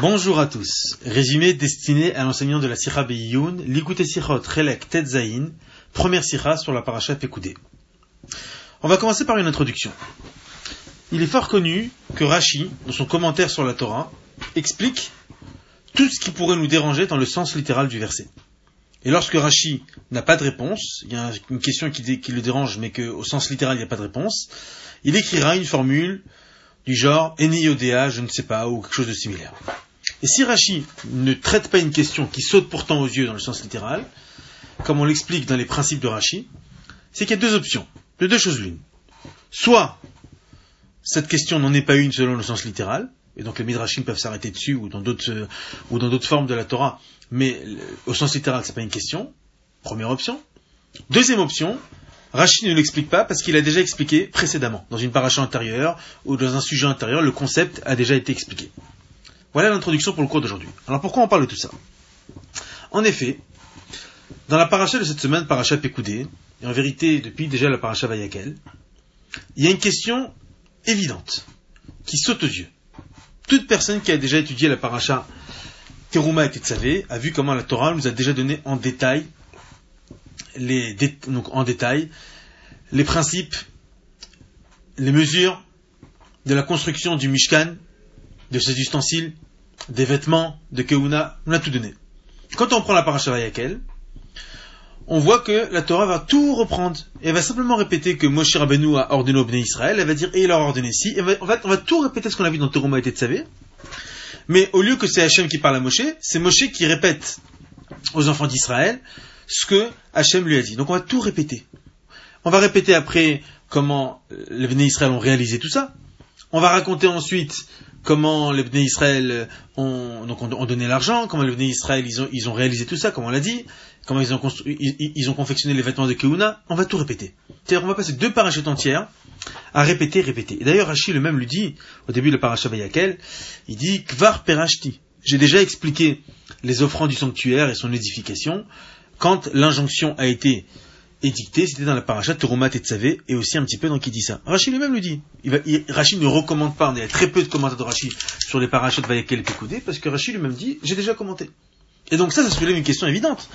Bonjour à tous. Résumé destiné à l'enseignant de la Sira Beyoun, Likuté Sirot Relek Tetzaïn, première Sira sur la paracha Pekoudé. On va commencer par une introduction. Il est fort connu que Rashi, dans son commentaire sur la Torah, explique tout ce qui pourrait nous déranger dans le sens littéral du verset. Et lorsque Rashi n'a pas de réponse, il y a une question qui, le dérange, mais qu'au sens littéral il n'y a pas de réponse, il écrira une formule du genre Eniodea, je ne sais pas, ou quelque chose de similaire. Et si Rashi ne traite pas une question qui saute pourtant aux yeux dans le sens littéral, comme on l'explique dans les principes de Rashi, c'est qu'il y a deux options, de deux choses l'une. Soit cette question n'en est pas une selon le sens littéral, et donc les midrashim peuvent s'arrêter dessus ou dans d'autres ou dans d'autres formes de la Torah, mais au sens littéral c'est pas une question. Première option. Deuxième option, Rashi ne l'explique pas parce qu'il a déjà expliqué précédemment dans une paracha antérieure ou dans un sujet antérieur, le concept a déjà été expliqué. Voilà l'introduction pour le cours d'aujourd'hui. Alors pourquoi on parle de tout ça? En effet, dans la paracha de cette semaine, paracha Pekoudé, et en vérité depuis déjà la paracha Vayakel, il y a une question évidente qui saute aux yeux toute personne qui a déjà étudié la paracha Teruma et Tetzavé a vu comment la Torah nous a déjà donné en détail les, donc en détail les principes, les mesures de la construction du Mishkan, de ses ustensiles, des vêtements, de Keuna, on a tout donné. Quand on prend la paracha Vayakel, on voit que la Torah va tout reprendre. Et elle va simplement répéter que Moshe Rabbeinu a ordonné au Bnei Israël. Elle va dire, et il a ordonné fait, on va tout répéter ce qu'on a vu dans Teruma et Tetzavé. Mais au lieu que c'est Hachem qui parle à Moshe, c'est Moshe qui répète aux enfants d'Israël ce que Hachem lui a dit. Donc on va tout répéter. On va répéter après comment les Bnei Israël ont réalisé tout ça. On va raconter ensuite comment les Bnei Israël ont, donc ont, donné l'argent, comment les Bnei Israël ils ont, ils ont réalisé tout ça, comme on l'a dit, comment ils ont, ils, ont confectionné les vêtements de Keuna, on va tout répéter. C'est-à-dire on va passer deux parachutes entières à répéter, répéter. Et d'ailleurs Rachid le même lui dit, au début de paracha Bayakel, il dit Kvar Perashti. J'ai déjà expliqué les offrandes du sanctuaire et son édification quand l'injonction a été édictée, c'était dans la paracha Terumat et Tzavé, et aussi un petit peu dans qui dit ça. Rachid lui-même le dit. Il Rachid ne recommande pas, il y a très peu de commentaires de Rachid sur les parachutes Vayakel et Pekoudé, parce que Rachid lui-même dit, j'ai déjà commenté. Et donc ça, ça soulève une question évidente.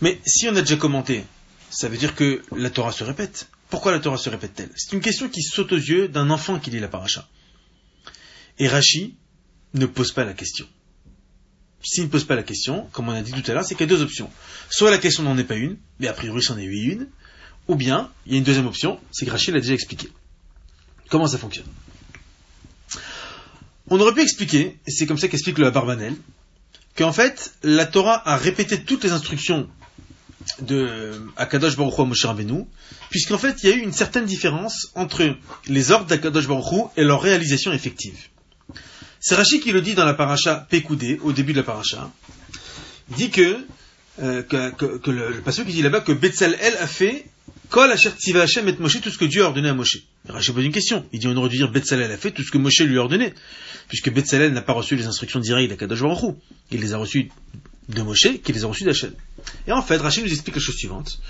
Mais si on a déjà commenté, ça veut dire que la Torah se répète. Pourquoi la Torah se répète-t-elle? C'est une question qui saute aux yeux d'un enfant qui lit la paracha. Et Rashi ne pose pas la question. S'il ne pose pas la question, comme on a dit tout à l'heure, c'est qu'il y a deux options. Soit la question n'en est pas une, mais a priori c'en est une, ou bien il y a une deuxième option, c'est que Rashi l'a déjà expliqué. Comment ça fonctionne? On aurait pu expliquer, et c'est comme ça qu'explique le Barbanel, qu'en fait, la Torah a répété toutes les instructions de Akadosh Baruch Hu à Moshe puisqu'en fait, il y a eu une certaine différence entre les ordres d'Akadosh Baruch Hu et leur réalisation effective. C'est Rachid qui le dit dans la paracha Pekoudé, au début de la paracha. Il dit que, euh, que, le, le passage qui dit là-bas que El a fait Kol Asher Tziva Hashem et Moshe, tout ce que Dieu a ordonné à Moshe. Rachid pose une question. Il dit on aurait dû dire El a fait tout ce que Moshe lui a ordonné, puisque El n'a pas reçu les instructions directes d'Akadosh Baruch. Il les a reçues de Moshe, qui les a reçues d'Hachem. Et en fait, Rachid nous explique la chose suivante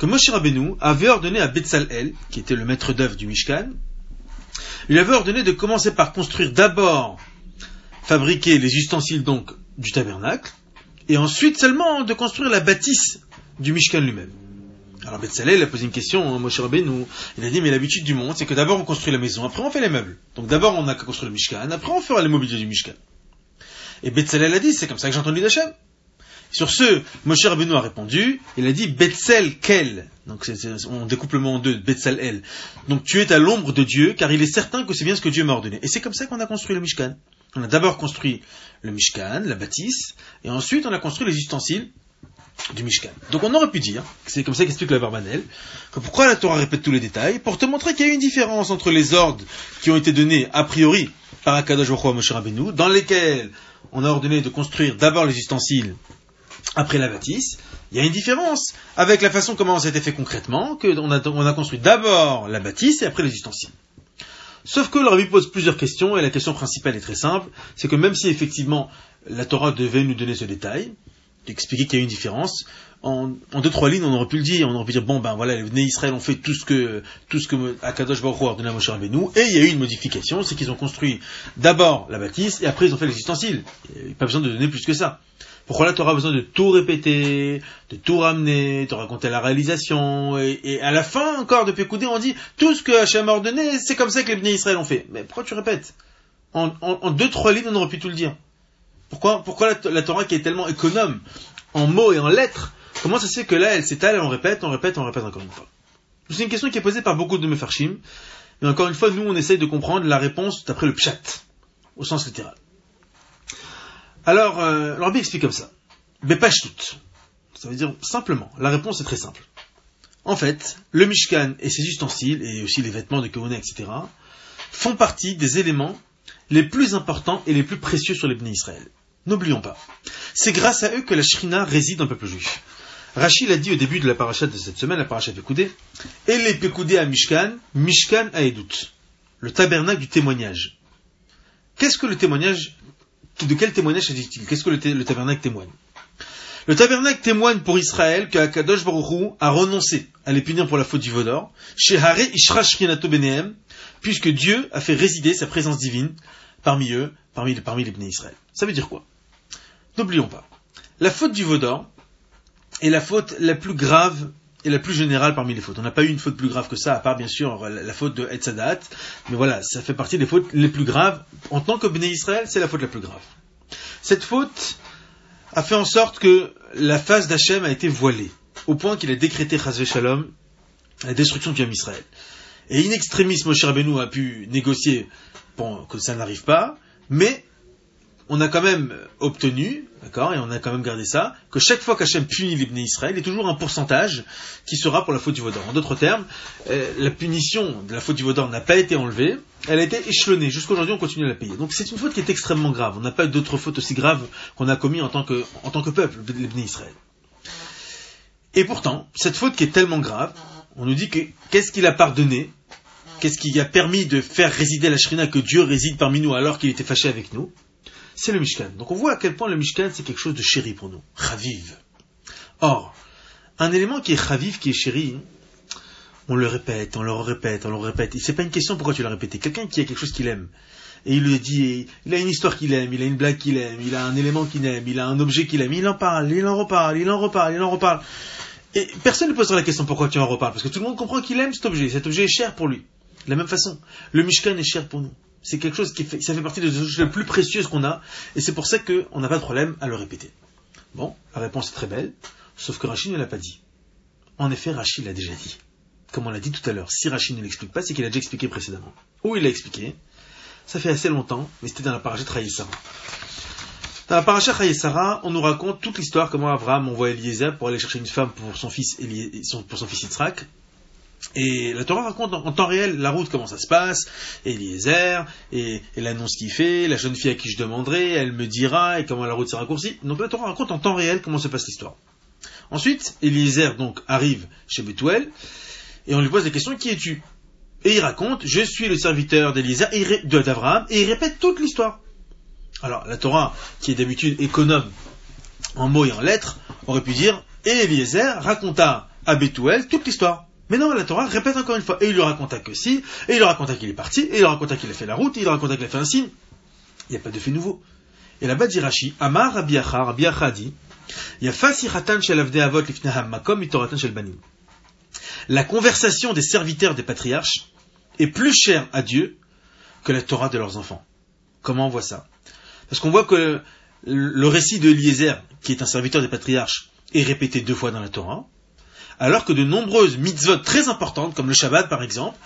que Moshe Rabbeinu avait ordonné à El, qui était le maître d'œuvre du Mishkan, il avait ordonné de commencer par construire d'abord, fabriquer les ustensiles donc du tabernacle, et ensuite seulement de construire la bâtisse du Mishkan lui-même. Alors Betzalel a posé une question, hein, Moshe Rabbeinu, il a dit mais l'habitude du monde c'est que d'abord on construit la maison, après on fait les meubles. Donc d'abord on a qu'à construire le Mishkan, après on fera les mobiliers du Mishkan. Et Betzalel a dit, c'est comme ça que j'ai entendu d'Hachem. Sur ce, Moshe Rabbeinu a répondu, il a dit Betzel Kel. Donc on découpe le mot en deux, Betzel El. Donc tu es à l'ombre de Dieu, car il est certain que c'est bien ce que Dieu m'a ordonné. Et c'est comme ça qu'on a construit le Mishkan. On a d'abord construit le Mishkan, la bâtisse, et ensuite on a construit les ustensiles du Mishkan. Donc on aurait pu dire, c'est comme ça qu'explique la Barbanel, que pourquoi la Torah répète tous les détails? Pour te montrer qu'il y a une différence entre les ordres qui ont été donnés a priori par Akadosh Moshe Rabbeinu, dans lesquels on a ordonné de construire d'abord les ustensiles après la bâtisse, il y a une différence avec la façon comment ça a été fait concrètement, qu'on a, on a construit d'abord la bâtisse et après les ustensiles. Sauf que le Rabbi pose plusieurs questions, et la question principale est très simple, c'est que même si effectivement la Torah devait nous donner ce détail, expliqué qu'il y a une différence. En, deux trois lignes, on aurait pu le dire. On aurait pu dire bon ben voilà, les nés Israël ont fait tout ce que tout ce que Akadosh Baruch Hu a ordonné à Moshe Rabbeinu, et il y a eu une modification, c'est qu'ils ont construit d'abord la bâtisse et après ils ont fait les ustensiles. Il n'y a pas besoin de donner plus que ça. Pourquoi là, tu auras besoin de tout répéter, de tout ramener, de raconter la réalisation, et, à la fin encore de Pécoudé, on dit tout ce que Hachem a ordonné, c'est comme ça que les bénis Israël ont fait. Mais pourquoi tu répètes? En, deux, trois lignes, on aurait pu tout le dire. Pourquoi, pourquoi la, Torah qui est tellement économe en mots et en lettres, comment ça se fait que là, elle s'étale, on répète, on répète, on répète encore une fois? C'est une question qui est posée par beaucoup de mefarshim, mais encore une fois, nous, on essaye de comprendre la réponse d'après le pshat, au sens littéral. Alors, euh, explique comme ça. tout. Ça veut dire simplement. La réponse est très simple. En fait, le Mishkan et ses ustensiles, et aussi les vêtements de Kohuna, etc., font partie des éléments les plus importants et les plus précieux sur les bénis Israël. N'oublions pas. C'est grâce à eux que la Shrina réside dans le peuple juif. Rachid l'a dit au début de la parachat de cette semaine, la parachat Pekoudé, et les Pekoudé à Mishkan, Mishkan à Edout, le tabernacle du témoignage. Qu'est-ce que le témoignage, de quel témoignage s'agit-il Qu'est-ce que le, tabernacle témoigne? Le tabernacle témoigne pour Israël que Akadosh Baruch a renoncé à les punir pour la faute du chez Hare Ishra Shrinato Benehem, puisque Dieu a fait résider sa présence divine parmi eux, parmi, les bénis Israël. Ça veut dire quoi? N'oublions pas, la faute du Vaudor est la faute la plus grave et la plus générale parmi les fautes. On n'a pas eu une faute plus grave que ça, à part bien sûr la, faute de Etzadat, mais voilà, ça fait partie des fautes les plus graves. En tant que béné Israël, c'est la faute la plus grave. Cette faute a fait en sorte que la face d'Hachem a été voilée, au point qu'il a décrété Chazvé Shalom, la destruction du Yom Israël. Et in extremis, Moshe Rabbeinu a pu négocier pour que ça n'arrive pas, mais on a quand même obtenu, d'accord, et on a quand même gardé ça, que chaque fois qu'Hachem punit les Israël, il y a toujours un pourcentage qui sera pour la faute du Vaudor. En d'autres termes, euh, la punition de la faute du Vaudor n'a pas été enlevée, elle a été échelonnée. Jusqu'à aujourd'hui, on continue à la payer. Donc c'est une faute qui est extrêmement grave. On n'a pas d'autres fautes aussi graves qu'on a commis en tant que, en tant que peuple, les Israël. Et pourtant, cette faute qui est tellement grave, on nous dit que qu'est-ce qu'il a pardonné? Qu'est-ce qui a permis de faire résider la Shrina, que Dieu réside parmi nous alors qu'il était fâché avec nous? C'est le Mishkan. Donc on voit à quel point le Mishkan c'est quelque chose de chéri pour nous. Chaviv. Or, un élément qui est chaviv, qui est chéri, on le répète, on le répète, on le répète. Et c'est pas une question pourquoi tu l'as répété. Quelqu'un qui a quelque chose qu'il aime, et il le dit, il a une histoire qu'il aime, il a une blague qu'il aime, il a un élément qu'il aime, il a un objet qu'il aime, il en parle, il en reparle, il en reparle, il en reparle. Et personne ne posera la question pourquoi tu en reparles, parce que tout le monde comprend qu'il aime cet objet, cet objet est cher pour lui. De la même façon, le Mishkan est cher pour nous. C'est quelque chose qui fait, ça fait partie des choses les plus précieuses qu'on a, et c'est pour ça qu'on n'a pas de problème à le répéter. Bon, la réponse est très belle, sauf que Rachid ne l'a pas dit. En effet, Rachid l'a déjà dit. Comme on l'a dit tout à l'heure, si Rachid ne l'explique pas, c'est qu'il a déjà expliqué précédemment. Où il l'a expliqué Ça fait assez longtemps, mais c'était dans la paracha Sarah. Dans la paracha Sarah, on nous raconte toute l'histoire comment Abraham envoie Eliezer pour aller chercher une femme pour son fils, pour son fils Yitzhak, et la Torah raconte en, temps réel la route, comment ça se passe, Eliezer, et, l'annonce qu'il fait, la jeune fille à qui je demanderai, elle me dira, et comment la route s'est raccourcie. Donc la Torah raconte en temps réel comment se passe l'histoire. Ensuite, Eliezer donc arrive chez Bethuel, et on lui pose la question, qui es-tu? Et il raconte, je suis le serviteur d'Eliezer, d'Abraham, et il répète toute l'histoire. Alors la Torah, qui est d'habitude économe en mots et en lettres, aurait pu dire, et Eliezer raconta à Bethuel toute l'histoire. Mais non, la Torah répète encore une fois. Et il lui raconta que si, et il lui raconta qu'il est parti, et il lui raconta qu'il a fait la route, et il lui raconta qu'il a fait un signe. Il n'y a pas de fait nouveau. Et là-bas dit Rashi, Amar Rabbi Acha, Rabbi Acha dit. La conversation des serviteurs des patriarches est plus chère à Dieu que la Torah de leurs enfants. Comment on voit ça? Parce qu'on voit que le récit de Eliezer, qui est un serviteur des patriarches, est répété deux fois dans la Torah, alors que de nombreuses mitzvot très importantes, comme le Shabbat par exemple,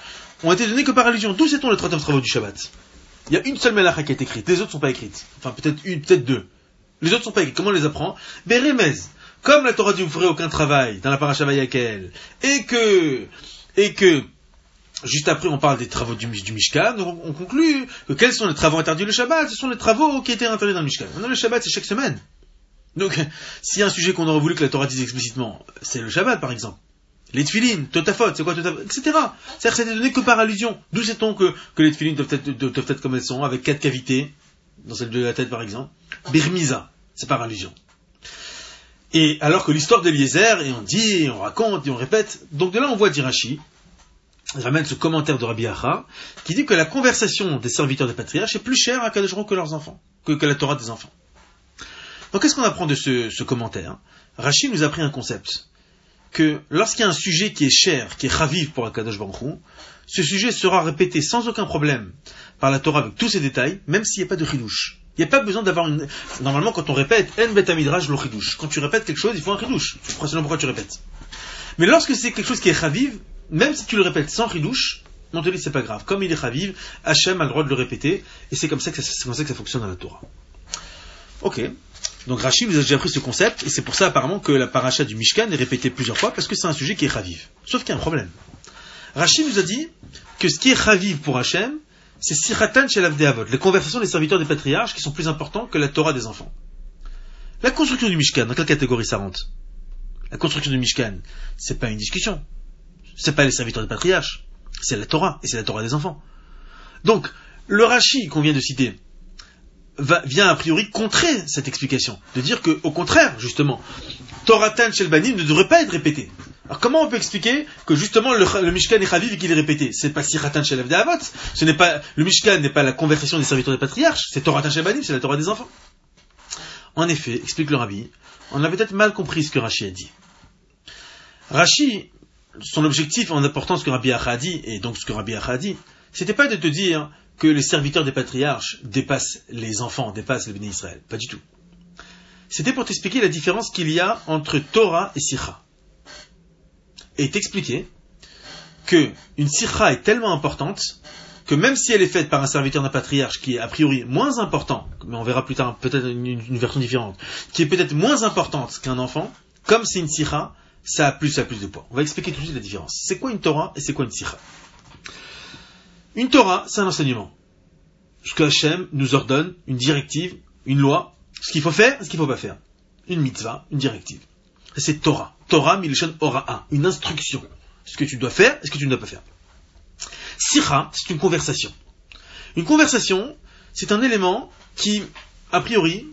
ont été données que par allusion. D'où sait-on les 39 travaux du Shabbat? Il y a une seule melacha qui est écrite, les autres ne sont pas écrites. Enfin, peut-être une, peut-être deux. Les autres ne sont pas écrites. Comment on les apprend? Beremez. Comme la Torah dit vous ferez aucun travail dans la paracha Vayakel, et que, et que, juste après on parle des travaux du, Mishkan, on, conclut que quels sont les travaux interdits le Shabbat? Ce sont les travaux qui étaient interdits dans le Mishkan. Maintenant le Shabbat c'est chaque semaine. Donc, a un sujet qu'on aurait voulu que la Torah dise explicitement, c'est le Shabbat, par exemple. Les tefilines, totafot, c'est quoi totafot, etc. C'est-à-dire que c'était donné que par allusion. D'où sait-on que, les tefilines doivent être, comme elles sont, avec quatre cavités, dans celle de la tête par exemple. Birmiza, c'est par allusion. Et alors que l'histoire d'Eliezer, et on dit, et on raconte, et on répète, donc de là on voit Dirachi, ramène ce commentaire de Rabbi Acha, qui dit que la conversation des serviteurs des patriarches est plus chère à Kadosh que leurs enfants, que, la Torah des enfants. Donc qu'est-ce qu'on apprend de ce, commentaire Rachid nous a appris un concept, que lorsqu'il y a un sujet qui est cher, qui est raviv pour Akadosh Baruch ce sujet sera répété sans aucun problème par la Torah avec tous ses détails, même s'il n'y a pas de chidouche. Il n'y a pas besoin d'avoir une... Normalement, quand on répète, en betamidrash lo chidouche. Quand tu répètes quelque chose, il faut un chidouche. Sinon, pourquoi tu répètes Mais lorsque c'est quelque chose qui est raviv, même si tu le répètes sans chidouche, on te dit c'est pas grave. Comme il est raviv, Hachem a le droit de le répéter, et c'est comme comme ça que ça fonctionne dans la Torah. Ok. Donc Rachid nous a déjà appris ce concept, et c'est pour ça apparemment que la paracha du Mishkan est répétée plusieurs fois, parce que c'est un sujet qui est raviv. Sauf qu'il y a un problème. Rachid nous a dit que ce qui est raviv pour Hachem, c'est Siratan chez l'Avdeavot, les conversations des serviteurs des patriarches qui sont plus importants que la Torah des enfants. La construction du Mishkan, dans quelle catégorie ça rentre? La construction du Mishkan, c'est pas une discussion. C'est pas les serviteurs des patriarches. C'est la Torah, et c'est la Torah des enfants. Donc, le Rashi qu'on vient de citer, va, vient a priori contrer cette explication. De dire que, au contraire, justement, Toratan shel Banim ne devrait pas être répété. Alors comment on peut expliquer que justement le, le Mishkan est Chaviv et qu'il est répété? C'est pas Siratan Shel Avot, ce n'est pas le Mishkan n'est pas la conversation des serviteurs des patriarches, c'est Torah Shel Banim, c'est la Torah des enfants. En effet, explique le Rabbi, on a peut-être mal compris ce que Rashi a dit. Rashi, son objectif en apportant ce que Rabbi Acha dit, et donc ce que Rabbi Acha a dit, c'était pas de te dire que les serviteurs des patriarches dépassent les enfants, dépassent les bénis Israël. Pas du tout. C'était pour t'expliquer la différence qu'il y a entre Torah et Sikha et t'expliquer que une sirha est tellement importante que même si elle est faite par un serviteur d'un patriarche qui est a priori moins important, mais on verra plus tard peut-être une, version différente, qui est peut-être moins importante qu'un enfant, comme c'est une sirha, ça a plus, ça a plus de poids. On va expliquer tout de suite la différence. C'est quoi une Torah et c'est quoi une sirha Une Torah, c'est un enseignement. Ce que Hachem nous ordonne, une directive, une loi, ce qu'il faut faire ce qu'il ne faut pas faire. Une mitzvah, une directive. C'est Torah. Torah milishon ora'a, une instruction. Ce que tu dois faire ce que tu ne dois pas faire. Sira, c'est une conversation. Une conversation, c'est un élément qui, a priori,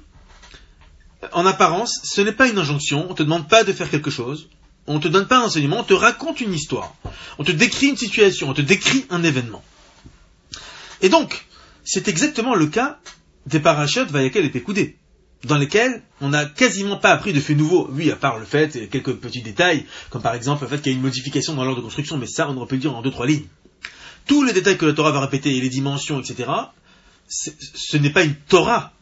en apparence, ce n'est pas une injonction, on ne te demande pas de faire quelque chose, on ne te donne pas un enseignement, on te raconte une histoire, on te décrit une situation, on te décrit un événement. Et donc, c'est exactement le cas des parachutes Vayakel et Pekoudé dans lesquels on n'a quasiment pas appris de faits nouveaux. Oui, à part le fait, et quelques petits détails, comme par exemple le fait qu'il y a une modification dans l'ordre de construction, mais ça, on aurait pu le dire en deux, trois lignes. Tous les détails que la Torah va répéter, et les dimensions, etc., ce n'est pas une Torah.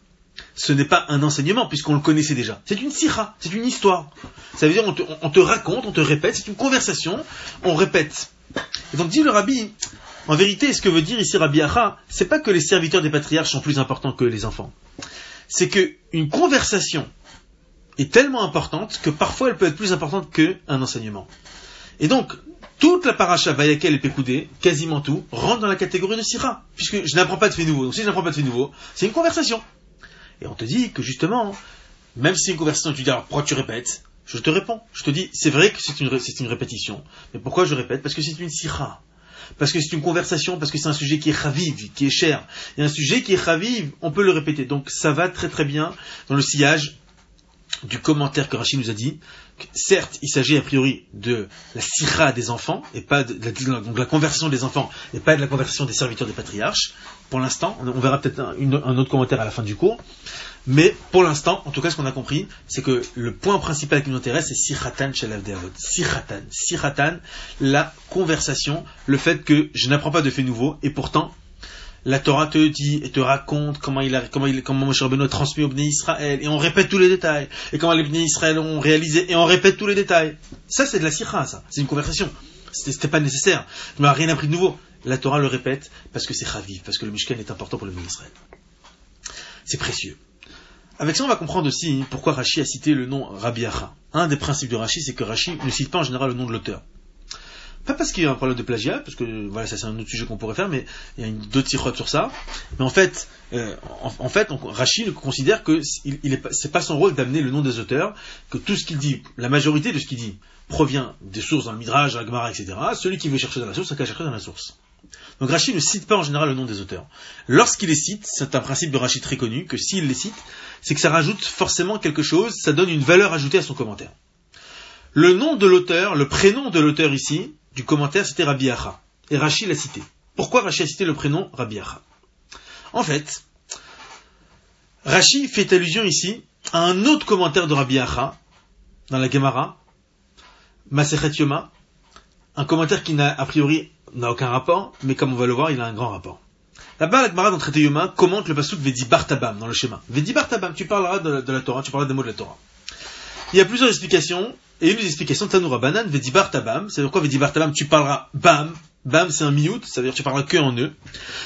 Ce n'est pas un enseignement, puisqu'on le connaissait déjà. C'est une sira, c'est une histoire. Ça veut dire, on te, on te raconte, on te répète, c'est une conversation, on répète. Et donc, dit le rabbi, en vérité, ce que veut dire ici Rabbi Acha, c'est pas que les serviteurs des patriarches sont plus importants que les enfants c'est qu'une conversation est tellement importante que parfois elle peut être plus importante qu'un enseignement. Et donc, toute la paracha Vayakel et Pekoudé, quasiment tout, rentre dans la catégorie de Sira, puisque je n'apprends pas de fait nouveau. Donc si je n'apprends pas de fait nouveau, c'est une conversation. Et on te dit que justement, même si une conversation, tu dis alors pourquoi tu répètes? Je te réponds. Je te dis, c'est vrai que c'est une, une, répétition. Mais pourquoi je répète? Parce que c'est une Sira parce que c'est une conversation, parce que c'est un sujet qui est raviv, qui est cher. Et un sujet qui est raviv, on peut le répéter. Donc ça va très très bien dans le sillage du commentaire que Rachid nous a dit. certes, il s'agit a priori de la sira des enfants, et pas de, la, conversation des enfants, et pas de la conversation des serviteurs des patriarches. Pour l'instant, on verra peut-être un, autre commentaire à la fin du cours. Mais pour l'instant, en tout cas, ce qu'on a compris, c'est que le point principal qui nous intéresse, c'est Siratan Shalav. Siratan. Siratan, la conversation, le fait que je n'apprends pas de faits nouveaux, et pourtant, la Torah te dit et te raconte comment il a, comment il, comment Moshe Rabbeinu a transmis au Bnei Israël, et on répète tous les détails, et comment les Bnei Israël ont réalisé, et on répète tous les détails. Ça, c'est de la sira, ça. C'est une conversation. C'était pas nécessaire. Je n'ai rien appris de nouveau. La Torah le répète parce que c'est chaviv, parce que le Mishkan est important pour le Bnei Israël. C'est précieux. Avec ça, on va comprendre aussi pourquoi Rashi a cité le nom Rabbi. Un des principes de Rashi, c'est que Rashi ne cite pas en général le nom de l'auteur. Pas parce qu'il y a un problème de plagiat, parce que voilà, ça c'est un autre sujet qu'on pourrait faire, mais il y a d'autres tiroirs sur ça. Mais en fait, euh, en, fait, Rashi considère que il, il c'est pas son rôle d'amener le nom des auteurs, que tout ce qu'il dit, la majorité de ce qu'il dit, provient des sources dans le Midrash, dans la Gemara, etc. Celui qui veut chercher dans la source, ça qu'à chercher dans la source. Donc Rachid ne cite pas en général le nom des auteurs. Lorsqu'il les cite, c'est un principe de Rachid très connu, que s'il les cite, c'est que ça rajoute forcément quelque chose, ça donne une valeur ajoutée à son commentaire. Le nom de l'auteur, le prénom de l'auteur ici, du commentaire, c'était Rabbi Acha. Et Rachid l'a cité. Pourquoi Rachid a cité le prénom Rabbi Acha En fait, Rachid fait allusion ici à un autre commentaire de Rabbi Acha, dans la Gemara, Masechet Yoma, un commentaire qui n'a a priori n'a aucun rapport, mais comme on va le voir, il a un grand rapport. Là-bas, la Gemara dans traité Yoma commente le pasuk Vedi Bartabam dans le schéma. Vedi Bartabam, tu parleras de, la Torah, tu parleras des mots de la Torah. Il y a plusieurs explications, et une des explications Tanoura Banan, Vedi Bartabam, c'est quoi Vedi Bartabam Tu parleras Bam, Bam c'est un miout, ça veut dire tu parleras que en eux,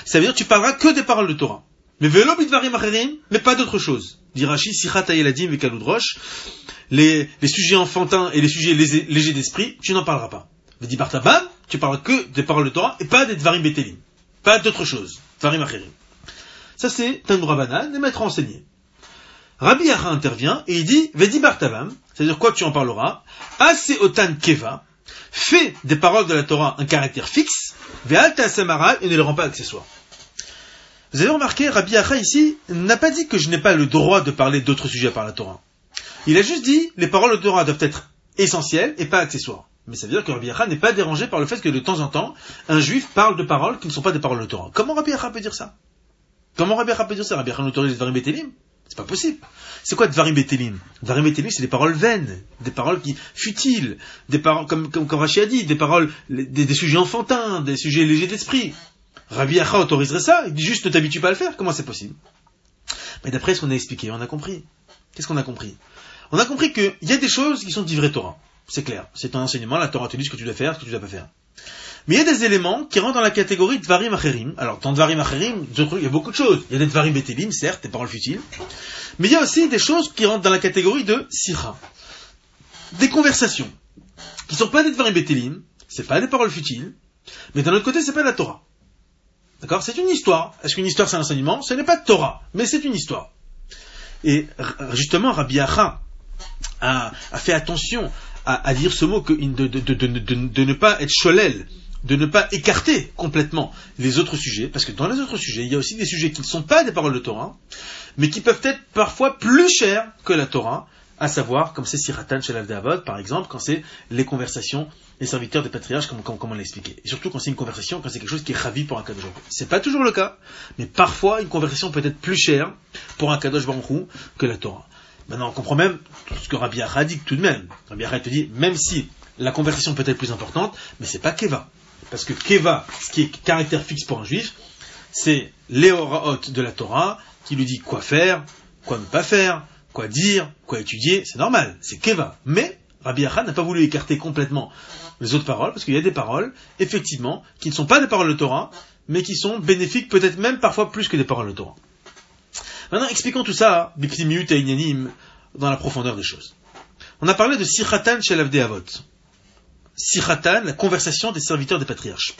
ça veut dire tu parleras que des paroles de Torah. Mais velo acherim, mais pas d'autre chose. Dit sichat ayeladim les, les sujets enfantins et les sujets légers d'esprit, tu n'en parleras pas. Vedi Bartabam, tu parles que des paroles de Torah et pas des Dvarim Betelim. Pas d'autre chose. Dvarim Acherim. Ça c'est Tanur les maîtres enseignés. Rabbi Yacha intervient et il dit Vedi Bartavam, c'est-à-dire quoi tu en parleras, Ase Otan Keva, fais des paroles de la Torah un caractère fixe, Ve'alta Samara et ne les rends pas accessoires. Vous avez remarqué, Rabbi Yacha ici n'a pas dit que je n'ai pas le droit de parler d'autres sujets par la Torah. Il a juste dit les paroles de Torah doivent être essentielles et pas accessoires. Mais ça veut dire que Rabbi Yacha n'est pas dérangé par le fait que de temps en temps, un juif parle de paroles qui ne sont pas des paroles de Torah. Comment Rabbi Yacha peut dire ça? Comment Rabbi Yacha peut dire ça? Rabbi Yacha n'autorise Dvarim Betelim C'est pas possible. C'est quoi Dvarim Betelim Dvarim Betelim, c'est des paroles vaines, des paroles qui futiles, des paroles, comme, comme, a dit, des paroles, des, sujets enfantins, des sujets légers d'esprit. Rabbi Yacha autoriserait ça, il dit juste ne t'habitue pas à le faire, comment c'est possible? Mais d'après ce qu'on a expliqué, on a compris. Qu'est-ce qu'on a compris? On a compris qu'il y a des choses qui sont du vrai Torah. C'est clair. C'est un enseignement, la Torah te dit ce que tu dois faire, ce que tu dois pas faire. Mais il y a des éléments qui rentrent dans la catégorie Dvarim Acherim. Alors, dans Dvarim Acherim, il y a beaucoup de choses. Il y a des Dvarim Betelim, certes, des paroles futiles. Mais il y a aussi des choses qui rentrent dans la catégorie de Sira. Des conversations. Qui sont pas des Dvarim Betelim, c'est pas des paroles futiles, mais d'un autre côté, c'est pas la Torah. D'accord? C'est une histoire. Est-ce qu'une histoire c'est un enseignement? Ce n'est pas de Torah, mais c'est une histoire. Et justement, Rabbi Acha a fait attention à, à, dire ce mot, que, de, de, de, de, ne pas être cholel, de ne pas écarter complètement les autres sujets, parce que dans les autres sujets, il y a aussi des sujets qui ne sont pas des paroles de Torah, mais qui peuvent être parfois plus chers que la Torah, à savoir, comme c'est Siratan chez l'Avdavod, par exemple, quand c'est les conversations des serviteurs des patriarches, comme, comme, comme on l'a expliqué. Et surtout quand c'est une conversation, quand c'est quelque chose qui est ravi pour un Kadosh Baruch C'est pas toujours le cas, mais parfois une conversation peut être plus chère pour un Kadosh Baruch que la Torah. Maintenant, on comprend même ce que Rabbi Acha dit tout de même. Rabbi Acha te dit, même si la conversation peut être plus importante, mais c'est pas Keva. Parce que Keva, ce qui est caractère fixe pour un juif, c'est l'Eoraot de la Torah qui lui dit quoi faire, quoi ne pas faire, quoi dire, quoi étudier, c'est normal, c'est Keva. Mais Rabbi Acha n'a pas voulu écarter complètement les autres paroles, parce qu'il y a des paroles, effectivement, qui ne sont pas des paroles de Torah, mais qui sont bénéfiques peut-être même parfois plus que des paroles de Torah. Maintenant, expliquons tout ça, Bikrimiyut et Inyanim, dans la profondeur des choses. On a parlé de Sichatan chez. Sichatan, la conversation des serviteurs des patriarches.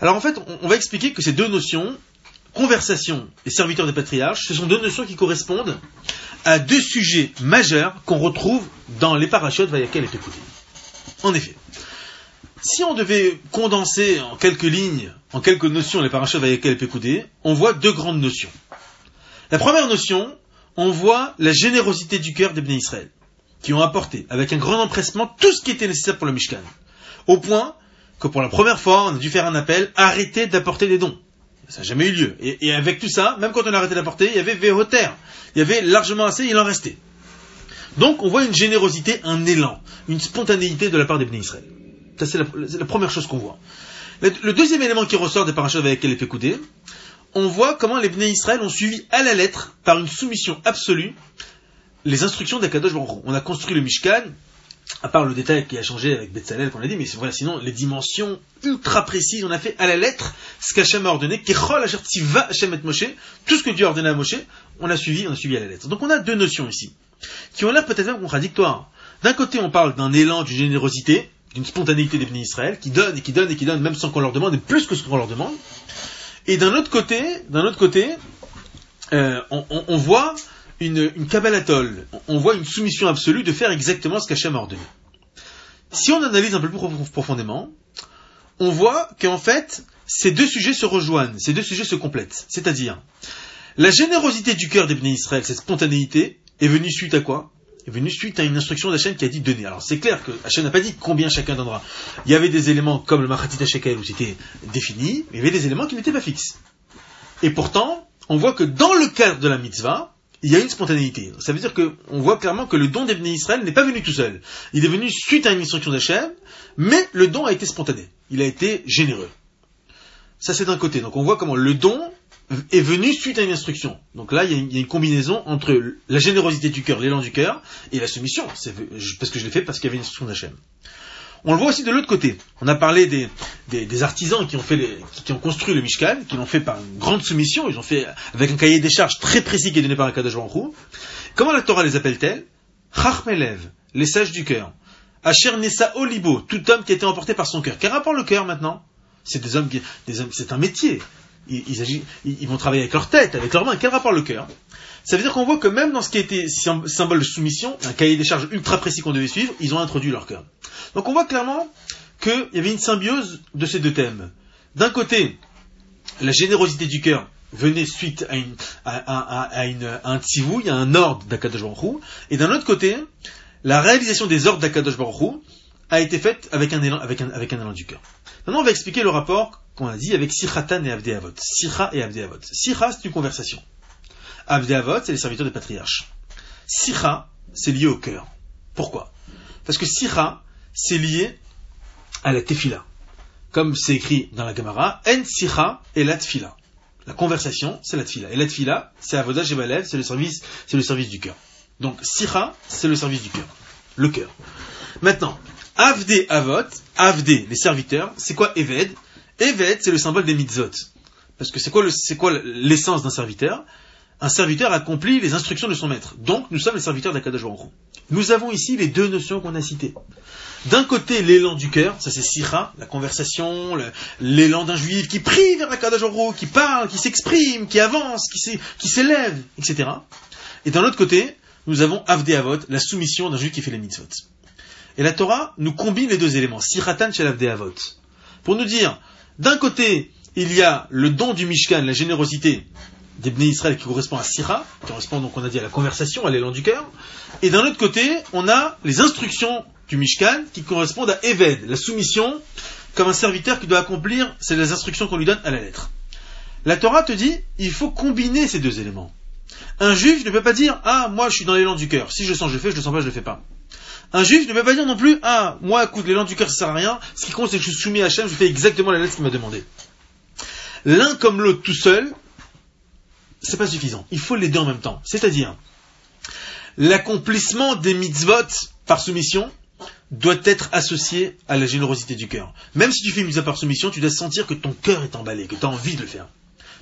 Alors en fait, on va expliquer que ces deux notions, conversation et serviteurs des patriarches, ce sont deux notions qui correspondent à deux sujets majeurs qu'on retrouve dans les parachutes Vayakel et. En effet, si on devait condenser en quelques lignes, en quelques notions les parachutes Vayakel et Pekoudé, on voit deux grandes notions. La première notion, on voit la générosité du cœur des Bnei Israël, qui ont apporté, avec un grand empressement, tout ce qui était nécessaire pour le Mishkan. Au point que pour la première fois, on a dû faire un appel, arrêter d'apporter des dons. Ça n'a jamais eu lieu. Et, avec tout ça, même quand on a arrêté d'apporter, il y avait Véhoter. Il y avait largement assez, il en restait. Donc on voit une générosité, un élan, une spontanéité de la part des Bnei Israël. Ça c'est la, première chose qu'on voit. Le, deuxième élément qui ressort des parachutes avec lesquels est coudé, on voit comment les Bnei Israël ont suivi à la lettre, par une soumission absolue, les instructions d'Akadosh Baruch On a construit le Mishkan, à part le détail qui a changé avec Betzalel qu'on a dit, mais voilà, sinon les dimensions ultra précises, on a fait à la lettre ce qu'Hachem a ordonné, Kechol va Hachem et Moshe, tout ce que Dieu a ordonné à Moshe, on a suivi, on a suivi à la lettre. Donc on a deux notions ici, qui ont l'air peut-être même contradictoires. D'un côté, on parle d'un élan, d'une générosité, d'une spontanéité des Bnei Israël, qui donne et qui donne et qui donne, même sans qu'on leur demande, et plus que ce qu'on leur demande. Et d'un autre côté, d'un autre côté, euh, on, voit une, une kabbalatol, on voit une soumission absolue de faire exactement ce qu'Hachem a ordonné. Si on analyse un peu plus profondément, on voit qu'en fait, ces deux sujets se rejoignent, ces deux sujets se complètent. C'est-à-dire, la générosité du cœur des Israël, cette spontanéité, est venue suite à quoi? Est venue suite à une instruction d'Hachem qui a dit donner. Alors c'est clair que Hachem n'a pas dit combien chacun donnera. Il y avait des éléments comme le Machatit Shekel où c'était défini, mais il y avait des éléments qui n'étaient pas fixes. Et pourtant, on voit que dans le cadre de la mitzvah, il y a une spontanéité. Ça veut dire qu'on voit clairement que le don des bénis Israël n'est pas venu tout seul. Il est venu suite à une instruction d'Hachem, mais le don a été spontané. Il a été généreux. Ça c'est d'un côté. Donc on voit comment le don est venu suite à une instruction. Donc là, il y, a une, combinaison entre la générosité du cœur, l'élan du cœur, et la soumission. C'est parce que je l'ai fait parce qu'il y avait une instruction d'Hachem. On le voit aussi de l'autre côté. On a parlé des, des, artisans qui ont, fait qui, ont construit le Mishkan, qui l'ont fait par une grande soumission, ils ont fait avec un cahier des charges très précis qui est donné par Akadosh Baruch Comment la Torah les appelle-t-elle? Chachmelev, les sages du cœur. Asher Nessa Olibo, tout homme qui a été emporté par son cœur. Quel rapport le cœur maintenant? C'est des hommes des hommes, c'est un métier. Ils, ils, ils vont travailler avec leur tête, avec leurs mains. Quel rapport le cœur? Ça veut dire qu'on voit que même dans ce qui était symbole de soumission, un cahier des charges ultra précis qu'on devait suivre, ils ont introduit leur cœur. Donc on voit clairement qu'il y avait une symbiose de ces deux thèmes. D'un côté, la générosité du cœur venait suite à, une, à, à, à, une, à un tzivou, il y a un ordre d'Akadosh Baruch et d'un autre côté, la réalisation des ordres d'Akadosh Baruch a été faite avec un élan, avec un, avec un élan du cœur. Maintenant, on va expliquer le rapport qu'on a dit avec Sichatan et Avdeavot. Sicha et Avdeavot. Sicha, c'est une conversation. Avdeavot, c'est les serviteurs des patriarches. Sicha, c'est lié au cœur. Pourquoi? Parce que Sicha, c'est lié à la tefila. Comme c'est écrit dans la Gemara, En sicha et la tefila. La conversation, c'est la tefila. Et la tefila, c'est avodah jebalev, c'est le service, c'est le service du cœur. Donc, sicha, c'est le service du cœur. Le cœur. Maintenant, avde avot, avde, les serviteurs, c'est quoi eved? Eved, c'est le symbole des mitzvot. Parce que c'est quoi, c'est quoi l'essence d'un serviteur? Un serviteur accomplit les instructions de son maître. Donc, nous sommes les serviteurs d'Akadosh Baruch Nous avons ici les deux notions qu'on a citées. D'un côté, l'élan du cœur, ça c'est Sira, la conversation, l'élan d'un juif qui prie vers Akadosh Baruch qui parle, qui s'exprime, qui avance, qui s'élève, etc. Et d'un autre côté, nous avons Avde Avot, la soumission d'un juif qui fait les mitzvot. Et la Torah nous combine les deux éléments, Siratan shel Avde Avot, pour nous dire, d'un côté, il y a le don du Mishkan, la générosité des Bnei Israël qui correspond à Sira, qui correspond donc on a dit à la conversation, à l'élan du cœur, et d'un autre côté, on a les instructions du Mishkan qui correspondent à Eved, la soumission, comme un serviteur qui doit accomplir, c'est les instructions qu'on lui donne à la lettre. La Torah te dit, il faut combiner ces deux éléments. Un juif ne peut pas dire, ah, moi je suis dans l'élan du cœur, si je sens je fais, je le sens pas je le fais pas. Un juif ne peut pas dire non plus, ah, moi, écoute, l'élan du cœur, ça sert à rien. Ce qui compte, c'est que je suis soumis à Hachem, je fais exactement la lettre qu'il m'a demandé. L'un comme l'autre tout seul, c'est pas suffisant. Il faut les deux en même temps. C'est-à-dire, l'accomplissement des mitzvot par soumission doit être associé à la générosité du cœur. Même si tu fais une mitzvah par soumission, tu dois sentir que ton cœur est emballé, que tu as envie de le faire.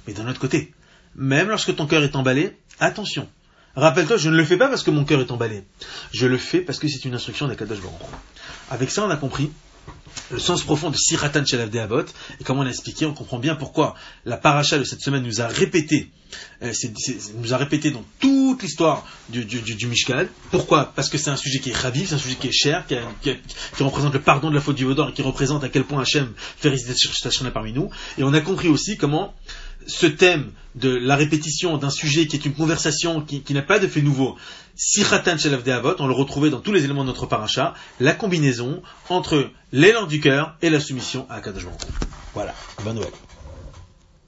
Mais d'un autre côté, même lorsque ton cœur est emballé, attention, Rappelle-toi, je ne le fais pas parce que mon cœur est emballé. Je le fais parce que c'est une instruction d'Akadosh Baruch. Avec ça, on a compris le sens profond de Siratan Shalav Avot, et comme on a expliqué, on comprend bien pourquoi la paracha de cette semaine nous a répété, euh, nous a répété dans toute l'histoire du, du. Pourquoi? Parce que c'est un sujet qui est raviv, c'est un sujet qui est cher, qui, représente le pardon de la faute du Vaudor et qui représente à quel point Hachem fait résister Shashana parmi nous. Et on a compris aussi comment ce thème de la répétition d'un sujet qui est une conversation qui, n'a pas de fait nouveau, Siratan Shelav Avot, on le retrouvait dans tous les éléments de notre paracha, la combinaison entre l'élan du cœur et la soumission à Akadosh Voilà, bonne Noël.